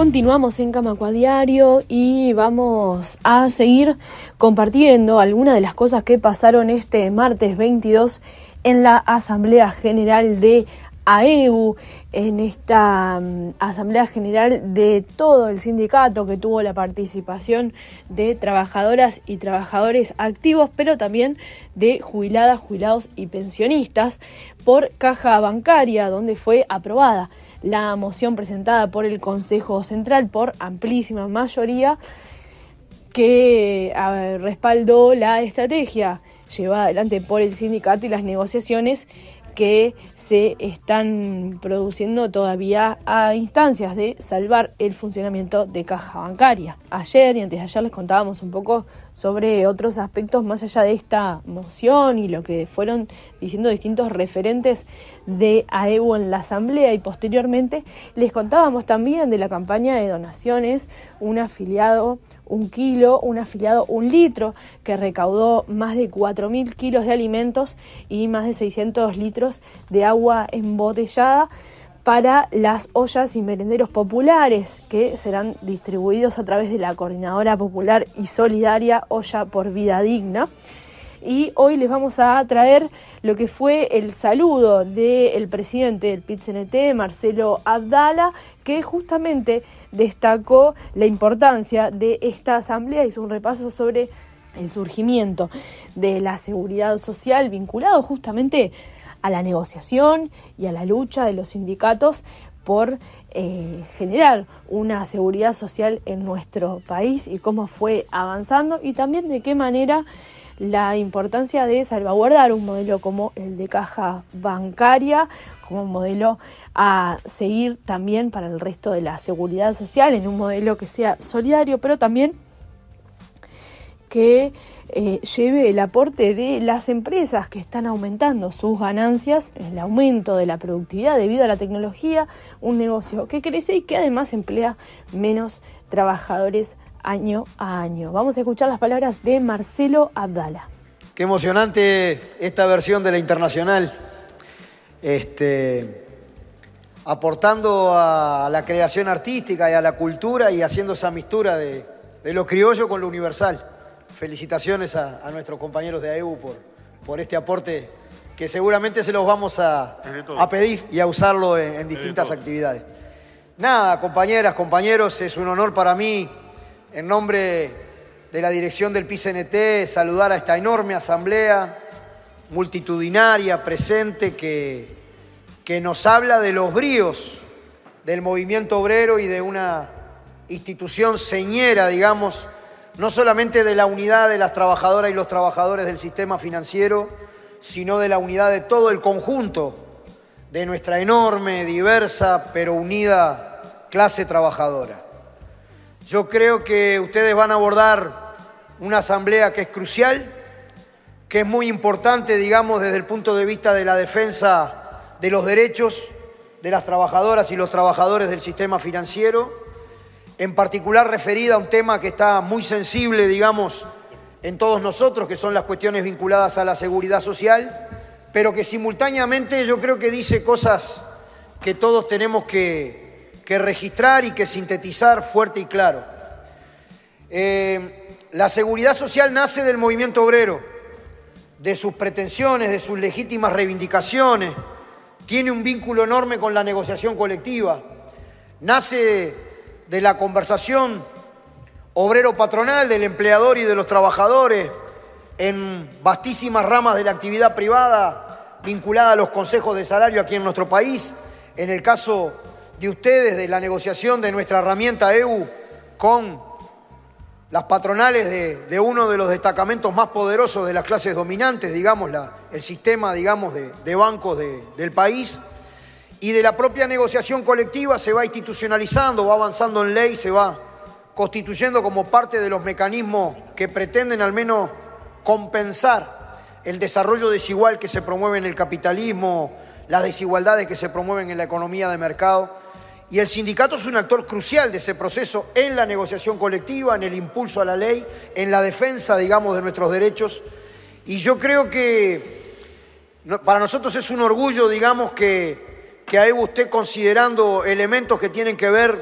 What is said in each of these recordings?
Continuamos en Camacua Diario y vamos a seguir compartiendo algunas de las cosas que pasaron este martes 22 en la Asamblea General de AEU, en esta mm, Asamblea General de todo el sindicato que tuvo la participación de trabajadoras y trabajadores activos, pero también de jubiladas, jubilados y pensionistas por caja bancaria, donde fue aprobada la moción presentada por el Consejo Central por amplísima mayoría que respaldó la estrategia llevada adelante por el sindicato y las negociaciones que se están produciendo todavía a instancias de salvar el funcionamiento de caja bancaria. Ayer y antes de ayer les contábamos un poco sobre otros aspectos más allá de esta moción y lo que fueron diciendo distintos referentes de AEU en la Asamblea y posteriormente les contábamos también de la campaña de donaciones, un afiliado un kilo, un afiliado un litro, que recaudó más de 4.000 kilos de alimentos y más de 600 litros de agua embotellada para las ollas y merenderos populares que serán distribuidos a través de la Coordinadora Popular y Solidaria Olla por Vida Digna. Y hoy les vamos a traer lo que fue el saludo del presidente del PIT-CNT, Marcelo Abdala, que justamente destacó la importancia de esta asamblea, hizo un repaso sobre el surgimiento de la seguridad social vinculado justamente a la negociación y a la lucha de los sindicatos por eh, generar una seguridad social en nuestro país y cómo fue avanzando y también de qué manera la importancia de salvaguardar un modelo como el de caja bancaria, como modelo a seguir también para el resto de la seguridad social, en un modelo que sea solidario, pero también que eh, lleve el aporte de las empresas que están aumentando sus ganancias, el aumento de la productividad debido a la tecnología, un negocio que crece y que además emplea menos trabajadores año a año. Vamos a escuchar las palabras de Marcelo Abdala. Qué emocionante esta versión de la internacional. Este, aportando a la creación artística y a la cultura y haciendo esa mistura de, de lo criollo con lo universal felicitaciones a, nuestros compañeros de AEU por, por este aporte que seguramente se los vamos a, pedir y a usarlo en, distintas actividades. Nada, compañeras, compañeros, es un honor para mí, en nombre de la dirección del PICNT, saludar a esta enorme asamblea multitudinaria presente que, que nos habla de los bríos del movimiento obrero y de una institución señera, digamos, no solamente de la unidad de las trabajadoras y los trabajadores del sistema financiero, sino de la unidad de todo el conjunto de nuestra enorme, diversa, pero unida clase trabajadora. Yo creo que ustedes van a abordar una asamblea que es crucial, que es muy importante, digamos, desde el punto de vista de la defensa de los derechos de las trabajadoras y los trabajadores del sistema financiero en particular referida a un tema que está muy sensible, digamos, en todos nosotros, que son las cuestiones vinculadas a la seguridad social, pero que simultáneamente yo creo que dice cosas que todos tenemos que, registrar y que sintetizar fuerte y claro. Eh, la seguridad social nace del movimiento obrero, de sus pretensiones, de sus legítimas reivindicaciones, tiene un vínculo enorme con la negociación colectiva, nace de la conversación obrero-patronal, del empleador y de los trabajadores en vastísimas ramas de la actividad privada vinculada a los consejos de salario aquí en nuestro país, en el caso de ustedes, de la negociación de nuestra herramienta EU con las patronales de, uno de los destacamentos más poderosos de las clases dominantes, digamos, el sistema, digamos, de, bancos del país y de la propia negociación colectiva se va institucionalizando, va avanzando en ley, se va constituyendo como parte de los mecanismos que pretenden al menos compensar el desarrollo desigual que se promueve en el capitalismo, las desigualdades que se promueven en la economía de mercado. Y el sindicato es un actor crucial de ese proceso en la negociación colectiva, en el impulso a la ley, en la defensa, digamos, de nuestros derechos. Y yo creo que para nosotros es un orgullo, digamos, que que ahí usted considerando elementos que tienen que ver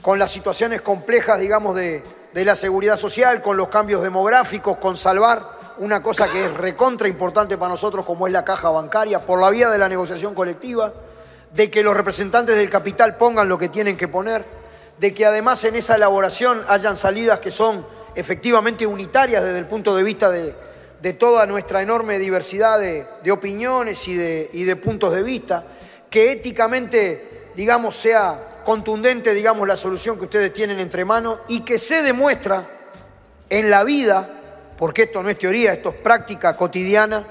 con las situaciones complejas, digamos, de, de la seguridad social, con los cambios demográficos, con salvar una cosa que es recontra importante para nosotros como es la caja bancaria, por la vía de la negociación colectiva, de que los representantes del capital pongan lo que tienen que poner, de que además en esa elaboración hayan salidas que son efectivamente unitarias desde el punto de vista de, de toda nuestra enorme diversidad de, de opiniones y de, y de puntos de vista, que éticamente, digamos, sea contundente, digamos, la solución que ustedes tienen entre manos y que se demuestra en la vida, porque esto no es teoría, esto es práctica cotidiana,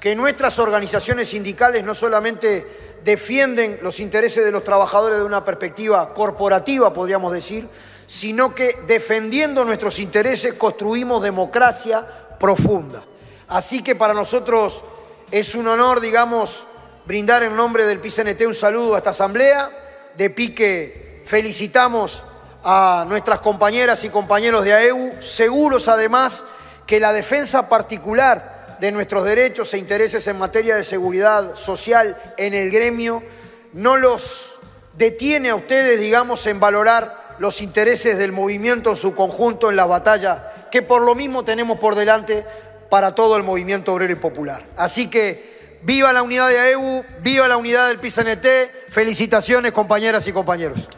que nuestras organizaciones sindicales no solamente defienden los intereses de los trabajadores de una perspectiva corporativa, podríamos decir, sino que defendiendo nuestros intereses construimos democracia profunda. Así que para nosotros es un honor, digamos, brindar en nombre del PCNT un saludo a esta asamblea de pique felicitamos a nuestras compañeras y compañeros de AEU, seguros además que la defensa particular de nuestros derechos e intereses en materia de seguridad social en el gremio no los detiene a ustedes, digamos, en valorar los intereses del movimiento en su conjunto en la batalla que por lo mismo tenemos por delante para todo el movimiento obrero y popular. Así que viva la unidad de AEU, viva la unidad del PISNT, Felicitaciones, compañeras y compañeros.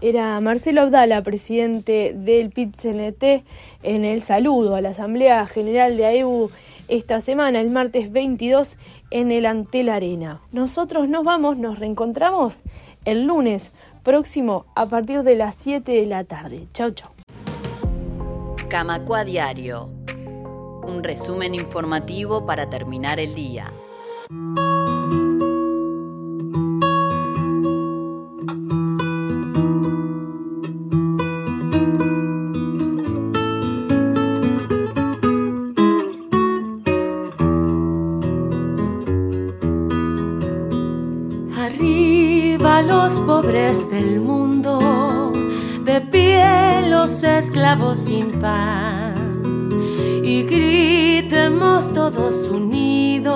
Era Marcelo Abdala, presidente del PIT-CNT, en el saludo a la Asamblea General de AEU esta semana, el martes 22, en el Antel Arena. Nosotros nos vamos, nos reencontramos el lunes próximo a partir de las 7 de la tarde. Chau, chau. Camacua Diario. Un resumen informativo para terminar el día. los pobres del mundo, de pie los esclavos sin pan. Y gritemos todos unidos,